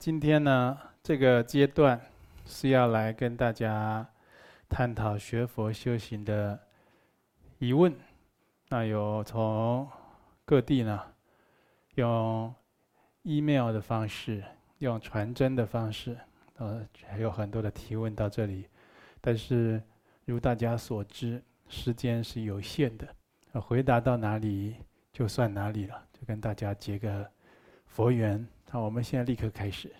今天呢，这个阶段是要来跟大家探讨学佛修行的疑问。那有从各地呢，用 email 的方式，用传真的方式，呃，还有很多的提问到这里。但是，如大家所知，时间是有限的，回答到哪里就算哪里了，就跟大家结个佛缘。好，我们现在立刻开始。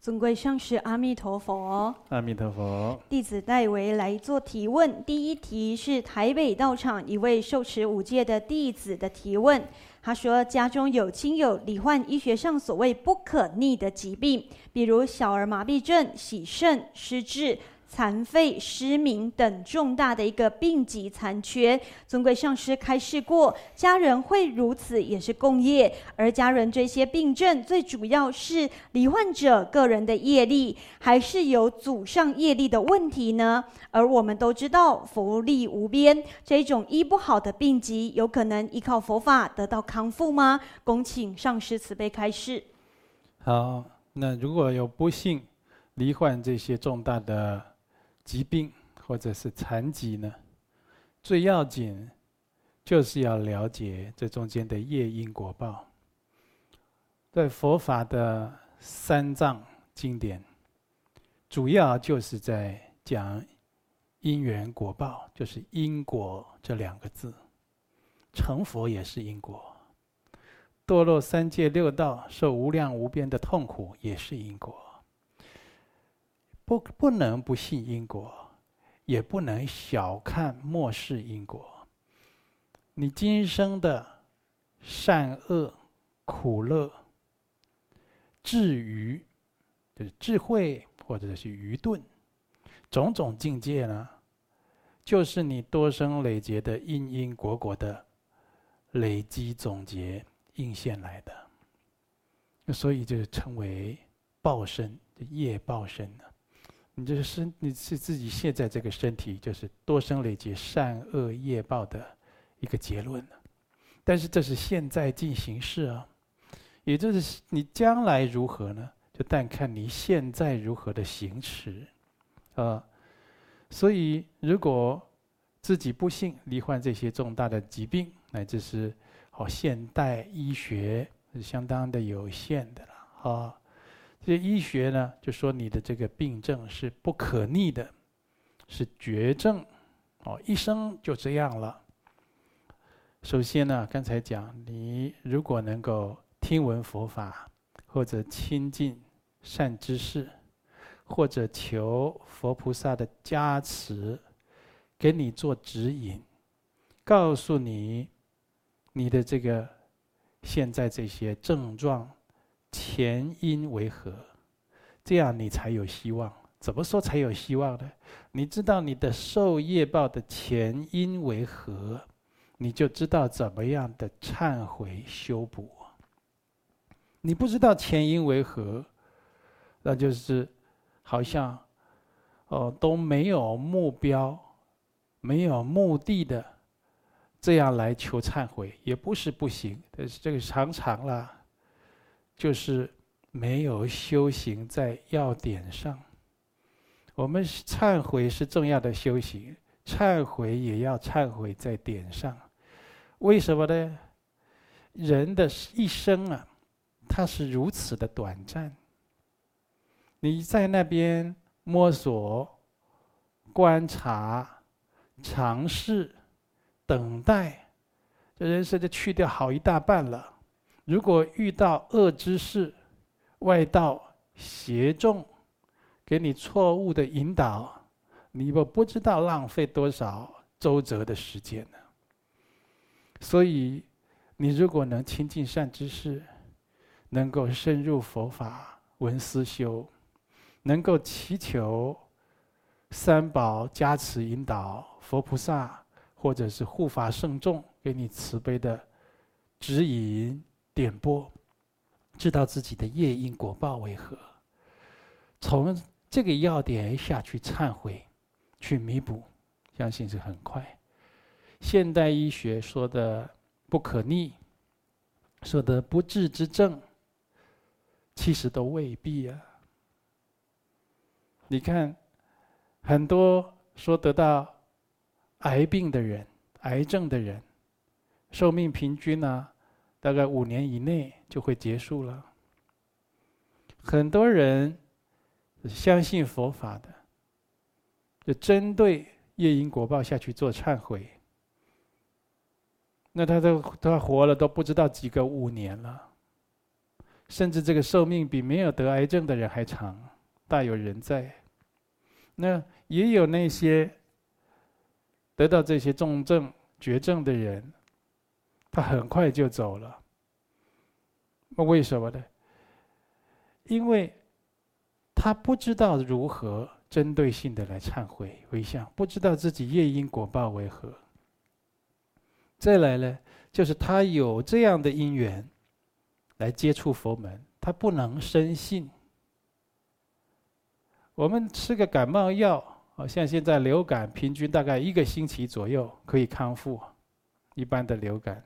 尊贵上师，阿弥陀佛。阿弥陀佛。弟子代为来做提问。第一题是台北道场一位受持五戒的弟子的提问。他说，家中有亲友罹患医学上所谓不可逆的疾病，比如小儿麻痹症、洗肾、失智。残废、失明等重大的一个病疾残缺，尊贵上师开示过，家人会如此也是共业，而家人这些病症最主要是罹患者个人的业力，还是有祖上业力的问题呢？而我们都知道佛力无边，这种医不好的病疾，有可能依靠佛法得到康复吗？恭请上师慈悲开示。好，那如果有不幸罹患这些重大的。疾病或者是残疾呢，最要紧就是要了解这中间的业因果报。在佛法的三藏经典，主要就是在讲因缘果报，就是因果这两个字。成佛也是因果，堕落三界六道，受无量无边的痛苦也是因果。不，不能不信因果，也不能小看、漠视因果。你今生的善恶、苦乐、智愚，就是智慧或者是愚钝，种种境界呢，就是你多生累劫的因因果果的累积总结映现来的。所以就是称为报身，业报身呢。你这个身，你是自己现在这个身体，就是多生累劫善恶业报的一个结论了。但是这是现在进行式啊，也就是你将来如何呢？就但看你现在如何的行持啊。所以，如果自己不幸罹患这些重大的疾病，乃至是好现代医学是相当的有限的了啊。这医学呢，就说你的这个病症是不可逆的，是绝症，哦，一生就这样了。首先呢，刚才讲，你如果能够听闻佛法，或者亲近善知识，或者求佛菩萨的加持，给你做指引，告诉你你的这个现在这些症状。前因为何？这样你才有希望。怎么说才有希望呢？你知道你的受业报的前因为何，你就知道怎么样的忏悔修补。你不知道前因为何，那就是好像哦都没有目标、没有目的的这样来求忏悔，也不是不行。但是这个常常啦。就是没有修行在要点上。我们忏悔是重要的修行，忏悔也要忏悔在点上。为什么呢？人的一生啊，它是如此的短暂。你在那边摸索、观察、尝试、等待，这人生就去掉好一大半了。如果遇到恶知识、外道邪众，给你错误的引导，你不不知道浪费多少周折的时间呢？所以，你如果能亲近善知识，能够深入佛法闻思修，能够祈求三宝加持引导，佛菩萨或者是护法圣众给你慈悲的指引。点拨，知道自己的业因果报为何，从这个要点下去忏悔，去弥补，相信是很快。现代医学说的不可逆，说的不治之症，其实都未必啊。你看，很多说得到癌病的人、癌症的人，寿命平均呢、啊，大概五年以内就会结束了。很多人相信佛法的，就针对业因果报下去做忏悔。那他都他活了都不知道几个五年了，甚至这个寿命比没有得癌症的人还长，大有人在。那也有那些得到这些重症绝症的人，他很快就走了。那为什么呢？因为他不知道如何针对性的来忏悔回向，不知道自己业因果报为何。再来呢，就是他有这样的因缘来接触佛门，他不能深信。我们吃个感冒药，好像现在流感平均大概一个星期左右可以康复，一般的流感。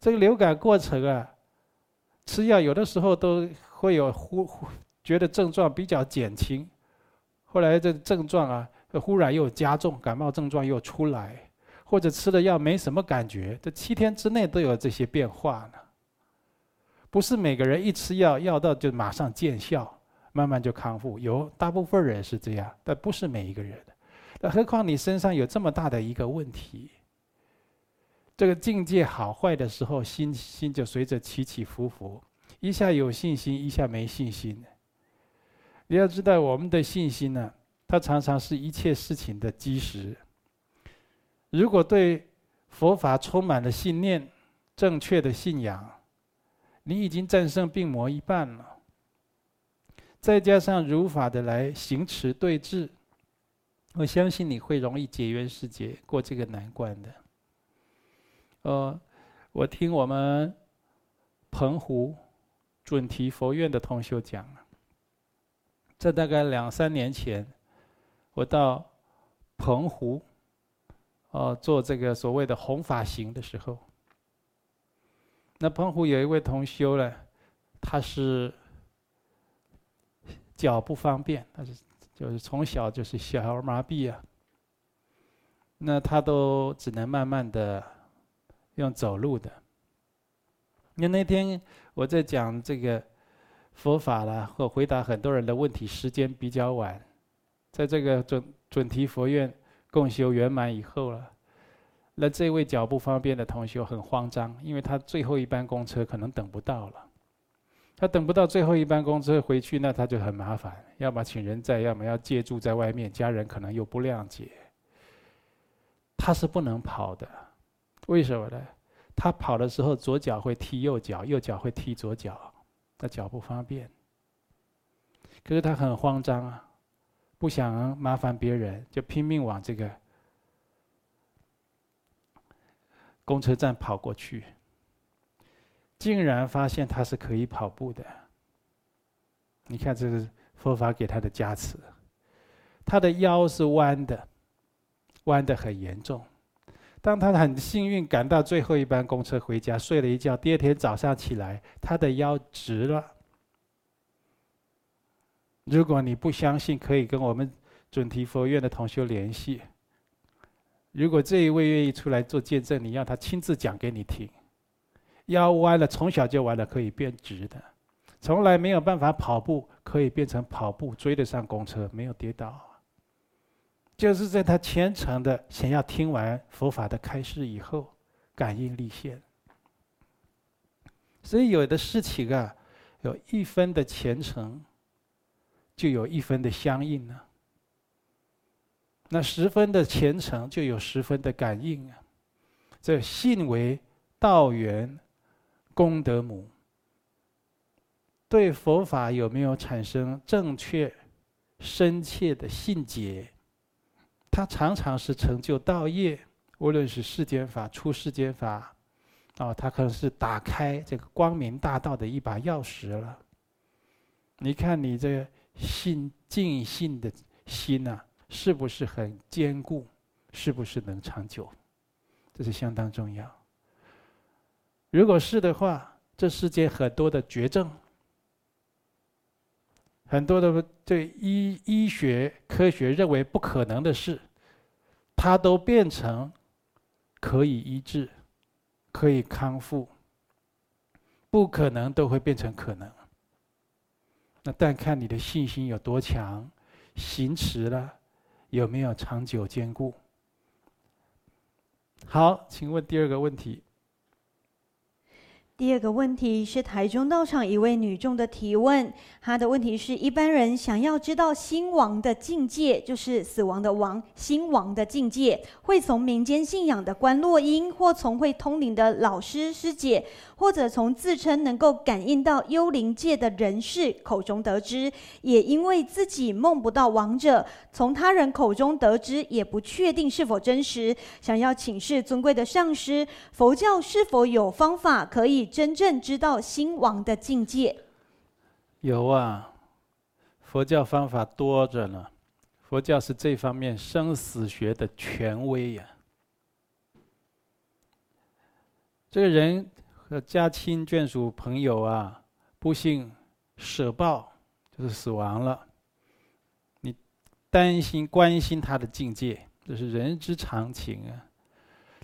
这个流感过程啊，吃药有的时候都会有忽忽觉得症状比较减轻，后来这症状啊，忽然又加重，感冒症状又出来，或者吃了药没什么感觉，这七天之内都有这些变化呢。不是每个人一吃药，药到就马上见效。慢慢就康复，有大部分人是这样，但不是每一个人。那何况你身上有这么大的一个问题，这个境界好坏的时候，心心就随着起起伏伏，一下有信心，一下没信心。你要知道，我们的信心呢，它常常是一切事情的基石。如果对佛法充满了信念、正确的信仰，你已经战胜病魔一半了。再加上如法的来行持对治，我相信你会容易结缘世界，过这个难关的。呃，我听我们澎湖准提佛院的同修讲了，这大概两三年前，我到澎湖，呃，做这个所谓的弘法行的时候，那澎湖有一位同修呢，他是。脚不方便，他是就是从小就是小儿麻痹啊。那他都只能慢慢的用走路的。那那天我在讲这个佛法了，或回答很多人的问题，时间比较晚，在这个准准提佛院共修圆满以后了。那这位脚不方便的同学很慌张，因为他最后一班公车可能等不到了。他等不到最后一班公车回去，那他就很麻烦，要么请人载，要么要借住在外面，家人可能又不谅解。他是不能跑的，为什么呢？他跑的时候左脚会踢右脚，右脚会踢左脚，他脚不方便。可是他很慌张啊，不想麻烦别人，就拼命往这个公车站跑过去。竟然发现他是可以跑步的。你看，这是佛法给他的加持。他的腰是弯的，弯的很严重。当他很幸运赶到最后一班公车回家，睡了一觉，第二天早上起来，他的腰直了。如果你不相信，可以跟我们准提佛院的同修联系。如果这一位愿意出来做见证，你让他亲自讲给你听。腰弯了，从小就弯了，可以变直的。从来没有办法跑步，可以变成跑步，追得上公车，没有跌倒。就是在他虔诚的想要听完佛法的开示以后，感应立现。所以有的事情啊，有一分的虔诚，就有一分的相应呢。那十分的虔诚，就有十分的感应啊。这信为道源。功德母，对佛法有没有产生正确、深切的信解？它常常是成就道业，无论是世间法、出世间法，啊，它可能是打开这个光明大道的一把钥匙了。你看你这信尽信的心呐，是不是很坚固？是不是能长久？这是相当重要。如果是的话，这世间很多的绝症，很多的对医医学科学认为不可能的事，它都变成可以医治、可以康复。不可能都会变成可能。那但看你的信心有多强，行持了有没有长久坚固。好，请问第二个问题。第二个问题是台中道场一位女众的提问，她的问题是：一般人想要知道心亡的境界，就是死亡的亡，心亡的境界，会从民间信仰的观落阴，或从会通灵的老师师姐，或者从自称能够感应到幽灵界的人士口中得知。也因为自己梦不到亡者，从他人口中得知，也不确定是否真实。想要请示尊贵的上师，佛教是否有方法可以？真正知道心亡的境界，有啊，佛教方法多着呢。佛教是这方面生死学的权威呀。这个人和家亲眷属朋友啊，不幸舍报，就是死亡了。你担心关心他的境界，这是人之常情啊。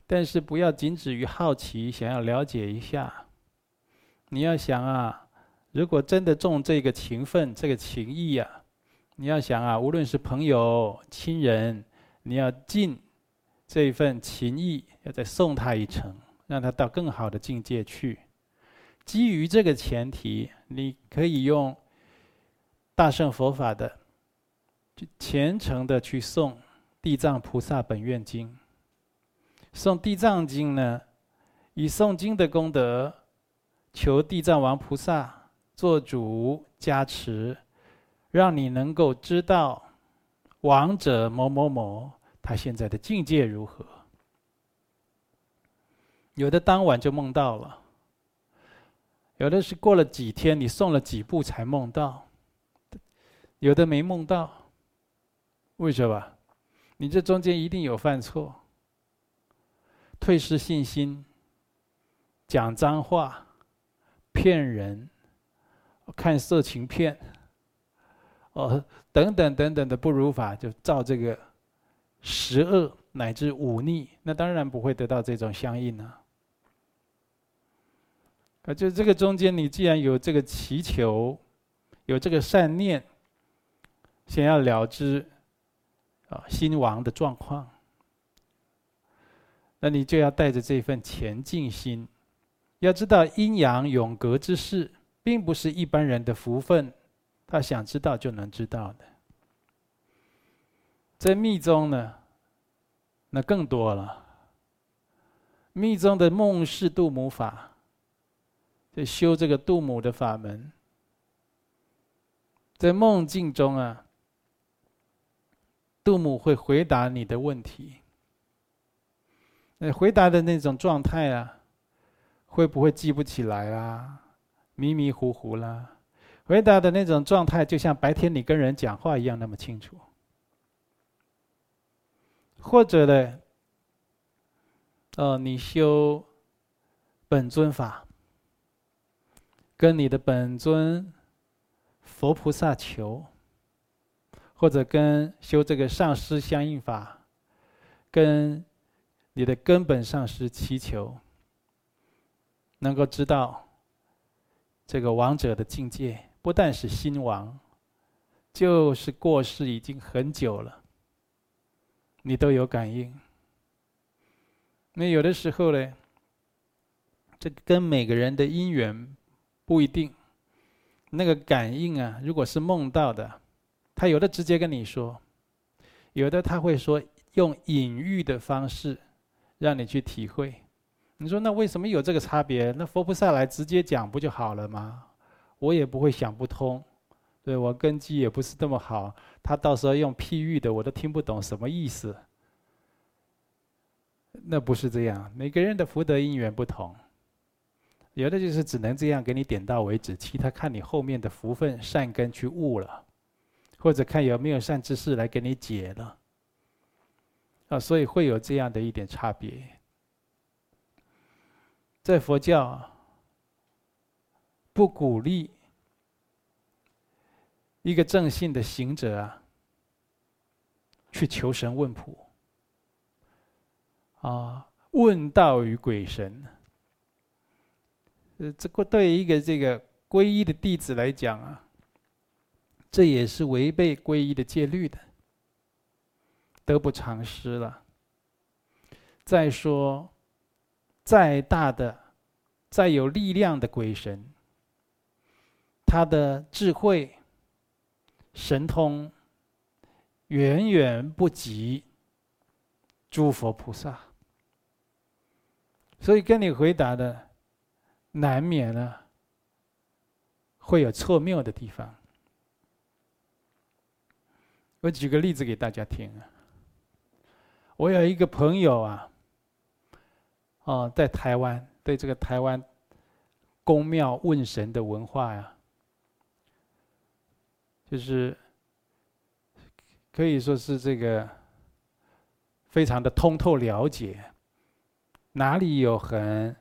但是不要仅止于好奇，想要了解一下。你要想啊，如果真的重这个情分、这个情谊啊，你要想啊，无论是朋友、亲人，你要尽这一份情谊，要再送他一程，让他到更好的境界去。基于这个前提，你可以用大乘佛法的，就虔诚的去诵《地藏菩萨本愿经》。诵《地藏经》呢，以诵经的功德。求地藏王菩萨做主加持，让你能够知道王者某某某他现在的境界如何。有的当晚就梦到了，有的是过了几天，你送了几步才梦到，有的没梦到。为什么？你这中间一定有犯错，退失信心，讲脏话。骗人，看色情片，哦，等等等等的不如法，就造这个十恶乃至五逆，那当然不会得到这种相应啊。啊，就这个中间，你既然有这个祈求，有这个善念，想要了知啊心亡的状况，那你就要带着这份前进心。要知道阴阳永隔之事，并不是一般人的福分，他想知道就能知道的。在密宗呢，那更多了。密宗的梦视度母法，在修这个度母的法门，在梦境中啊，度母会回答你的问题。那回答的那种状态啊。会不会记不起来啦？迷迷糊糊啦？回答的那种状态，就像白天你跟人讲话一样那么清楚。或者呢，哦，你修本尊法，跟你的本尊佛菩萨求，或者跟修这个上师相应法，跟你的根本上师祈求。能够知道这个王者的境界，不但是心亡，就是过世已经很久了，你都有感应。那有的时候呢，这跟每个人的因缘不一定。那个感应啊，如果是梦到的，他有的直接跟你说，有的他会说用隐喻的方式让你去体会。你说那为什么有这个差别？那佛菩萨来直接讲不就好了吗？我也不会想不通，对，我根基也不是这么好，他到时候用譬喻的我都听不懂什么意思。那不是这样，每个人的福德因缘不同，有的就是只能这样给你点到为止，其他看你后面的福分善根去悟了，或者看有没有善知识来给你解了。啊，所以会有这样的一点差别。在佛教，不鼓励一个正信的行者啊，去求神问卜，啊，问道于鬼神。呃，这个对于一个这个皈依的弟子来讲啊，这也是违背皈依的戒律的，得不偿失了。再说，再大的、再有力量的鬼神，他的智慧、神通，远远不及诸佛菩萨。所以跟你回答的，难免呢会有错谬的地方。我举个例子给大家听啊，我有一个朋友啊。哦，在台湾对这个台湾宫庙问神的文化呀，就是可以说是这个非常的通透了解，哪里有很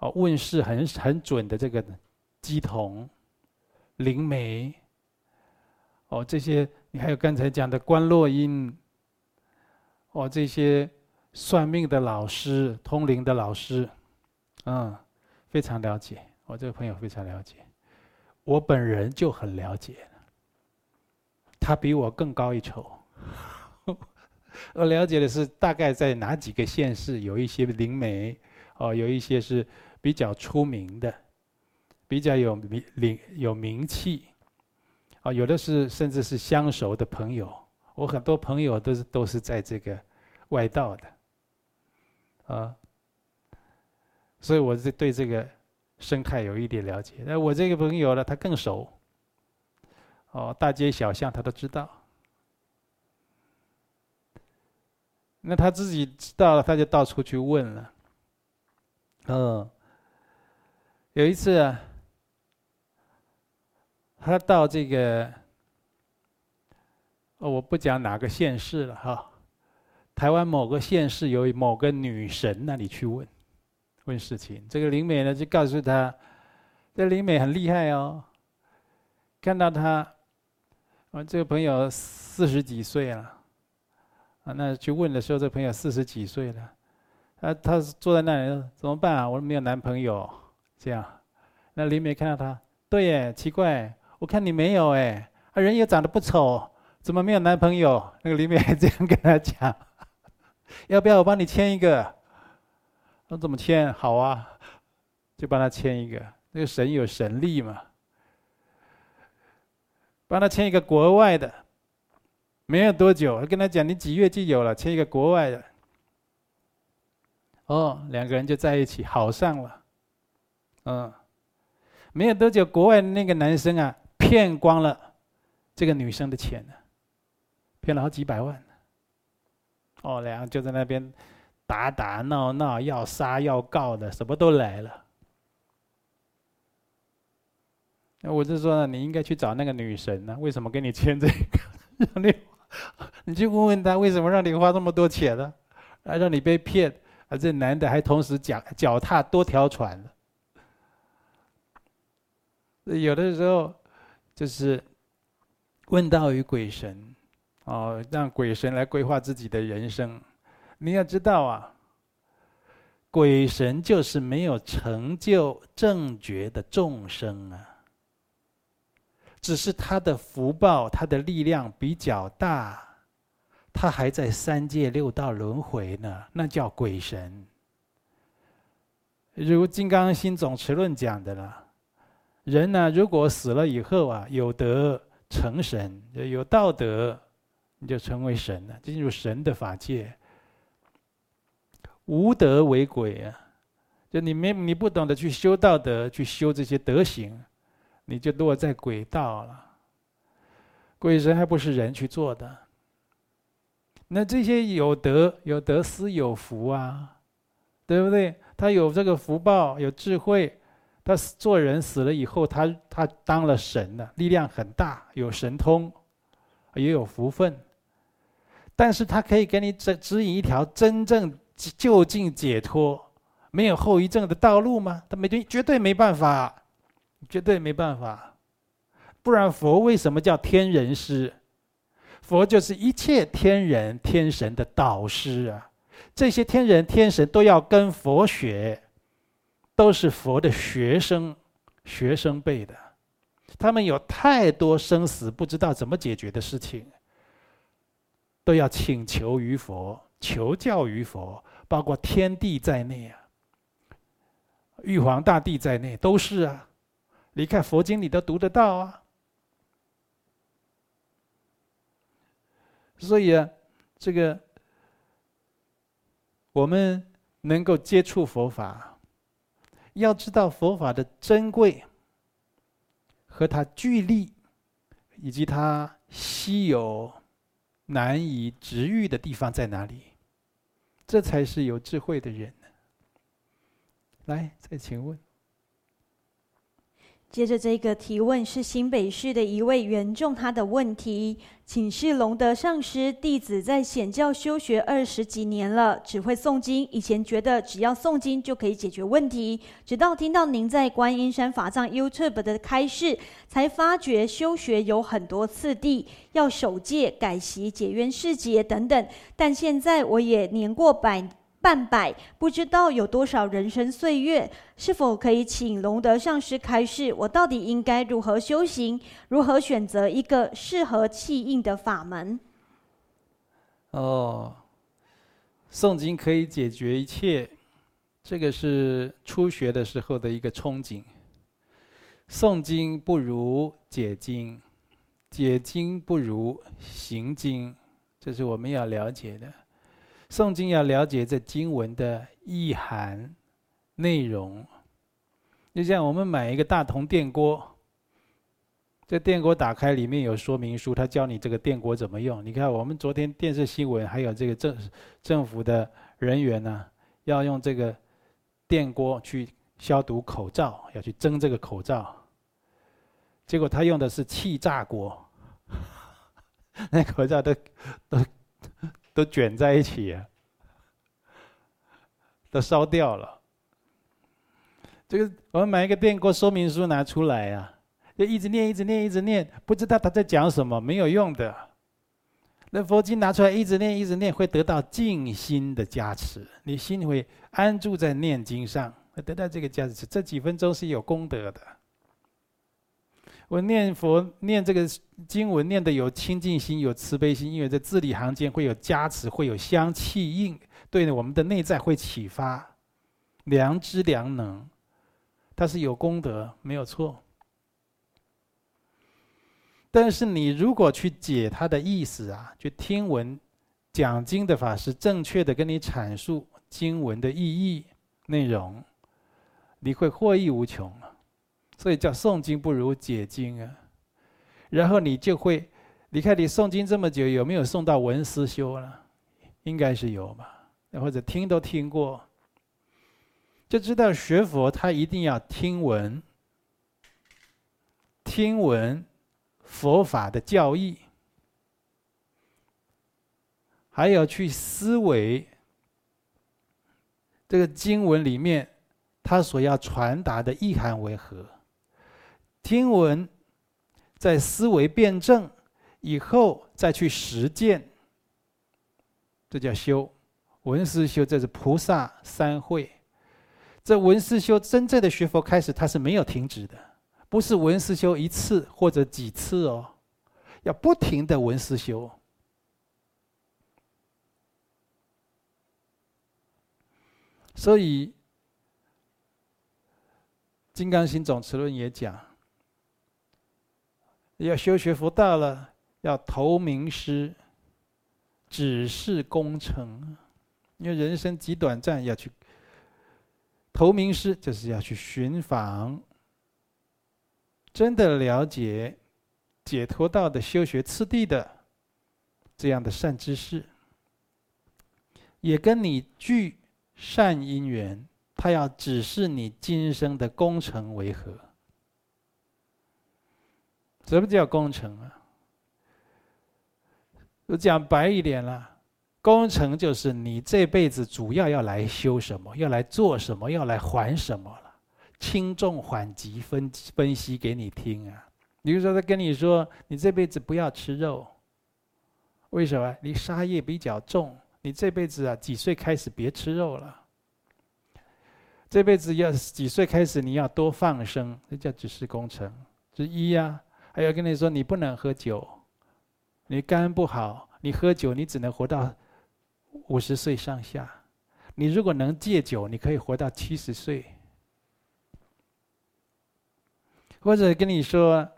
哦问事很很准的这个乩童、灵媒，哦这些，你还有刚才讲的观落阴，哦这些。算命的老师、通灵的老师，嗯，非常了解。我这个朋友非常了解，我本人就很了解。他比我更高一筹。我了解的是大概在哪几个县市有一些灵媒，哦，有一些是比较出名的，比较有名、灵有名气，啊，有的是甚至是相熟的朋友。我很多朋友都是都是在这个外道的。啊，所以我是对这个生态有一点了解。那我这个朋友呢，他更熟。哦，大街小巷他都知道。那他自己知道了，他就到处去问了。嗯，有一次啊，他到这个，哦，我不讲哪个县市了哈。台湾某个县市有某个女神那里去问，问事情。这个灵美呢就告诉他，这灵媒很厉害哦。看到他，啊这个朋友四十几岁了，啊，那去问的时候，这个朋友四十几岁了，啊，他坐在那里怎么办啊？我没有男朋友，这样。那灵美看到他，对耶，奇怪，我看你没有哎，啊，人也长得不丑，怎么没有男朋友？那个灵美还这样跟他讲。要不要我帮你签一个？那怎么签？好啊，就帮他签一个。那个神有神力嘛，帮他签一个国外的。没有多久，我跟他讲，你几月就有了，签一个国外的。哦，两个人就在一起，好上了。嗯，没有多久，国外那个男生啊，骗光了这个女生的钱呢，骗了好几百万。哦，两个就在那边打打闹闹，要杀要告的，什么都来了。那我就说，你应该去找那个女神呢？为什么给你签这个？让你，你去问问他，为什么让你花这么多钱呢？啊，让你被骗，啊，这男的还同时脚脚踏多条船。有的时候就是问道于鬼神。哦，让鬼神来规划自己的人生。你要知道啊，鬼神就是没有成就正觉的众生啊，只是他的福报、他的力量比较大，他还在三界六道轮回呢，那叫鬼神。如《金刚心总持论》讲的了，人呢，如果死了以后啊，有德成神，有道德。你就成为神了，进入神的法界。无德为鬼啊！就你没你不懂得去修道德，去修这些德行，你就落在鬼道了。鬼神还不是人去做的。那这些有德、有德思、有福啊，对不对？他有这个福报，有智慧，他做人死了以后，他他当了神了，力量很大，有神通，也有福分。但是他可以给你指指引一条真正就近解脱、没有后遗症的道路吗？他没绝绝对没办法，绝对没办法。不然佛为什么叫天人师？佛就是一切天人天神的导师啊！这些天人天神都要跟佛学，都是佛的学生，学生辈的。他们有太多生死不知道怎么解决的事情，都要请求于佛，求教于佛，包括天地在内啊，玉皇大帝在内都是啊。你看佛经里都读得到啊。所以啊，这个我们能够接触佛法，要知道佛法的珍贵。和它距离，以及它稀有、难以治愈的地方在哪里？这才是有智慧的人。来，再请问。接着这个提问是新北市的一位原众，他的问题：请示龙德上师，弟子在显教修学二十几年了，只会诵经。以前觉得只要诵经就可以解决问题，直到听到您在观音山法藏 YouTube 的开示，才发觉修学有很多次第，要守戒、改习、解冤释结等等。但现在我也年过百。半百，不知道有多少人生岁月，是否可以请龙德上师开示？我到底应该如何修行？如何选择一个适合契应的法门？哦，诵经可以解决一切，这个是初学的时候的一个憧憬。诵经不如解经，解经不如行经，这是我们要了解的。诵经要了解这经文的意涵、内容，就像我们买一个大铜电锅，这电锅打开里面有说明书，他教你这个电锅怎么用。你看，我们昨天电视新闻还有这个政政府的人员呢，要用这个电锅去消毒口罩，要去蒸这个口罩，结果他用的是气炸锅，那口罩都都。都卷在一起，都烧掉了。这个我们买一个电锅说明书拿出来啊，就一直念，一直念，一直念，不知道他在讲什么，没有用的。那佛经拿出来，一直念，一直念，会得到静心的加持，你心会安住在念经上，会得到这个加持。这几分钟是有功德的。我念佛念这个经文念的有清净心，有慈悲心，因为在字里行间会有加持，会有相气应，对我们的内在会启发良知良能，它是有功德，没有错。但是你如果去解它的意思啊，去听闻讲经的法师正确的跟你阐述经文的意义内容，你会获益无穷。所以叫诵经不如解经啊，然后你就会，你看你诵经这么久，有没有诵到文思修了？应该是有吧，或者听都听过，就知道学佛他一定要听闻，听闻佛法的教义，还要去思维这个经文里面他所要传达的意涵为何。听闻，在思维辩证以后，再去实践，这叫修。文思修，这是菩萨三会。这文思修真正的学佛开始，它是没有停止的，不是文思修一次或者几次哦，要不停的文思修。所以，《金刚心总持论》也讲。要修学佛道了，要投名师，只是功成。因为人生极短暂，要去投名师，就是要去寻访真的了解解脱道的修学次第的这样的善知识，也跟你具善因缘，他要指示你今生的功成为何。什么叫功成啊？我讲白一点了，功成就是你这辈子主要要来修什么，要来做什么，要来还什么了。轻重缓急分分析给你听啊。比如说，他跟你说：“你这辈子不要吃肉，为什么？你杀业比较重，你这辈子啊，几岁开始别吃肉了？这辈子要几岁开始你要多放生，这叫指示工程之一呀。还有跟你说，你不能喝酒，你肝不好，你喝酒你只能活到五十岁上下。你如果能戒酒，你可以活到七十岁。或者跟你说。”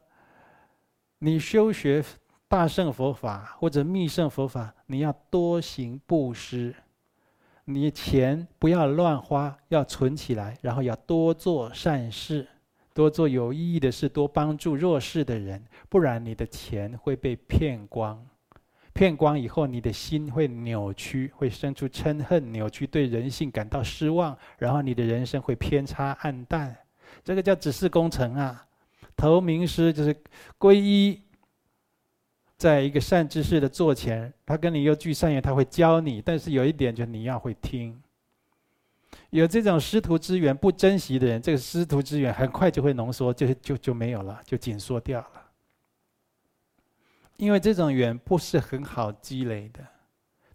你修学大乘佛法或者密乘佛法，你要多行布施，你钱不要乱花，要存起来，然后要多做善事，多做有意义的事，多帮助弱势的人，不然你的钱会被骗光，骗光以后，你的心会扭曲，会生出嗔恨，扭曲对人性感到失望，然后你的人生会偏差暗淡，这个叫指示工程啊。投名师就是皈依，在一个善知识的座前，他跟你又聚善缘，他会教你。但是有一点，就是你要会听。有这种师徒之缘不珍惜的人，这个师徒之缘很快就会浓缩，就就就没有了，就紧缩掉了。因为这种缘不是很好积累的，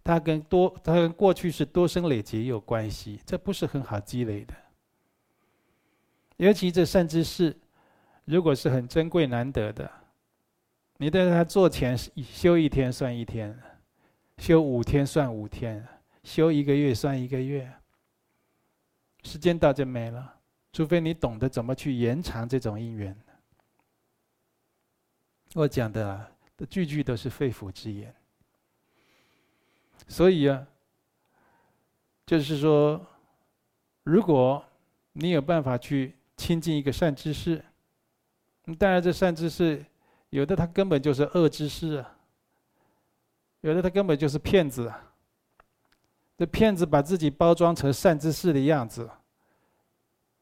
它跟多，它跟过去是多生累劫有关系，这不是很好积累的。尤其这善知识。如果是很珍贵难得的，你在他座前修一天算一天，修五天算五天，修一个月算一个月。时间到就没了，除非你懂得怎么去延长这种因缘。我讲的句句都是肺腑之言，所以啊，就是说，如果你有办法去亲近一个善知识。当然，这善知识，有的他根本就是恶知识啊，有的他根本就是骗子啊。这骗子把自己包装成善知识的样子，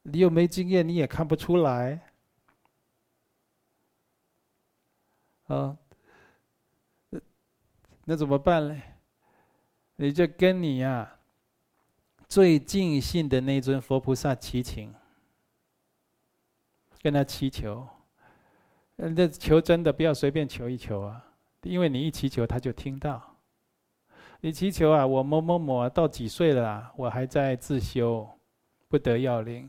你又没经验，你也看不出来。啊，那怎么办呢？你就跟你呀、最尽信的那尊佛菩萨祈请，跟他祈求。嗯，这求真的不要随便求一求啊，因为你一祈求他就听到。你祈求啊，我某某某到几岁了？啊我还在自修，不得要领。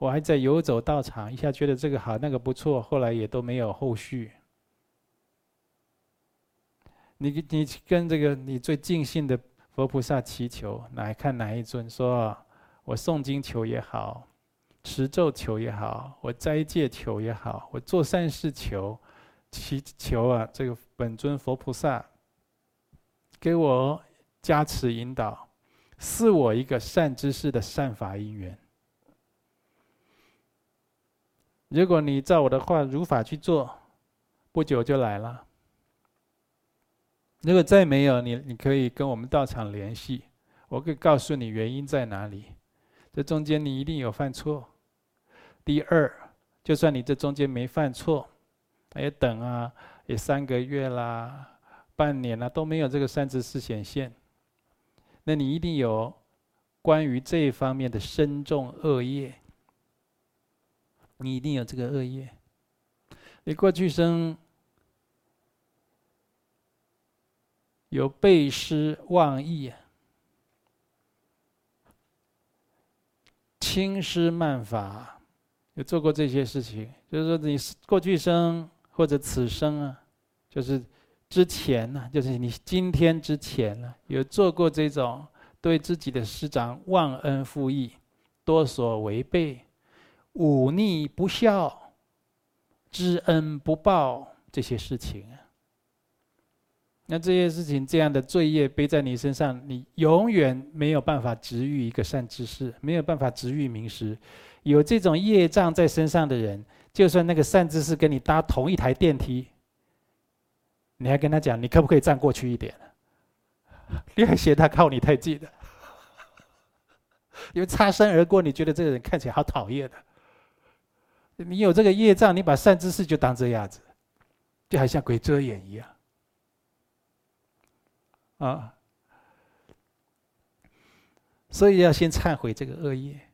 我还在游走道场，一下觉得这个好，那个不错，后来也都没有后续。你你跟这个你最尽兴的佛菩萨祈求，来看哪一尊？说我诵经求也好。持咒求也好，我斋戒求也好，我做善事求，祈求啊，这个本尊佛菩萨给我加持引导，赐我一个善知识的善法因缘。如果你照我的话如法去做，不久就来了。如果再没有，你你可以跟我们道场联系，我可以告诉你原因在哪里。这中间你一定有犯错。第二，就算你这中间没犯错，也等啊，也三个月啦、半年啦，都没有这个三十四显现，那你一定有关于这一方面的深重恶业，你一定有这个恶业。你过去生有背诗忘义。轻诗慢法，有做过这些事情，就是说你过去生或者此生啊，就是之前呢，就是你今天之前呢，有做过这种对自己的师长忘恩负义、多所违背、忤逆不孝、知恩不报这些事情啊。那这些事情，这样的罪业背在你身上，你永远没有办法值遇一个善知识，没有办法值遇名师。有这种业障在身上的人，就算那个善知识跟你搭同一台电梯，你还跟他讲，你可不可以站过去一点？你还嫌他靠你太近了，因为擦身而过，你觉得这个人看起来好讨厌的。你有这个业障，你把善知识就当这样子，就好像鬼遮眼一样。啊，所以要先忏悔这个恶业。